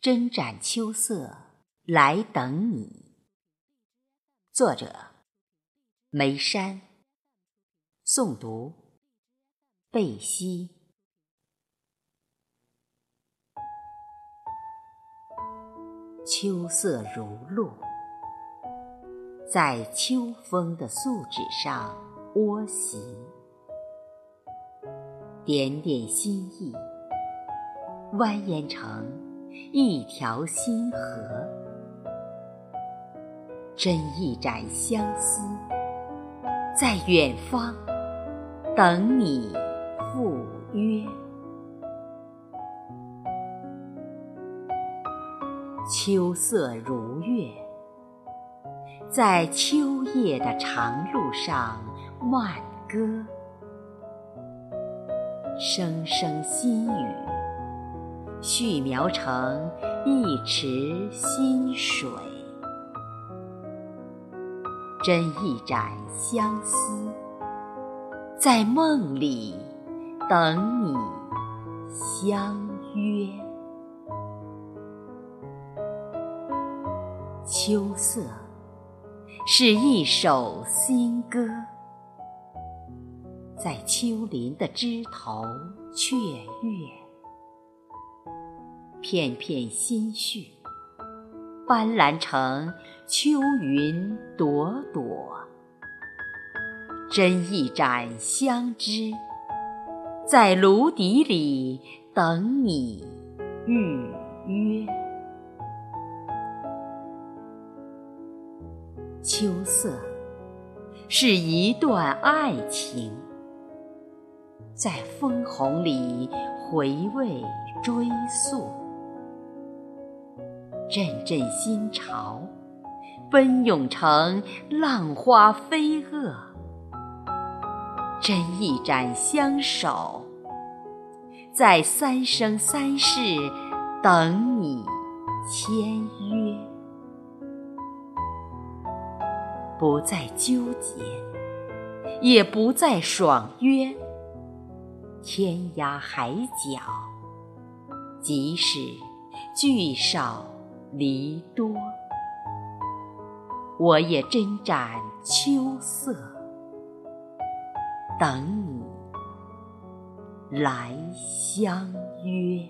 针斩秋色来等你。作者：梅山。诵读：贝西。秋色如露，在秋风的素纸上窝席，点点心意，蜿蜒成。一条心河，斟一盏相思，在远方等你赴约。秋色如月，在秋夜的长路上慢歌，声声心语。续描成一池新水，斟一盏相思，在梦里等你相约。秋色是一首新歌，在秋林的枝头雀跃。片片心绪，斑斓成秋云朵朵。斟一盏香脂，在芦笛里等你预约。秋色是一段爱情，在枫红里回味追溯。阵阵心潮，奔涌成浪花飞蛾。斟一盏相守，在三生三世等你签约。不再纠结，也不再爽约。天涯海角，即使聚少。梨多，我也斟盏秋色，等你来相约。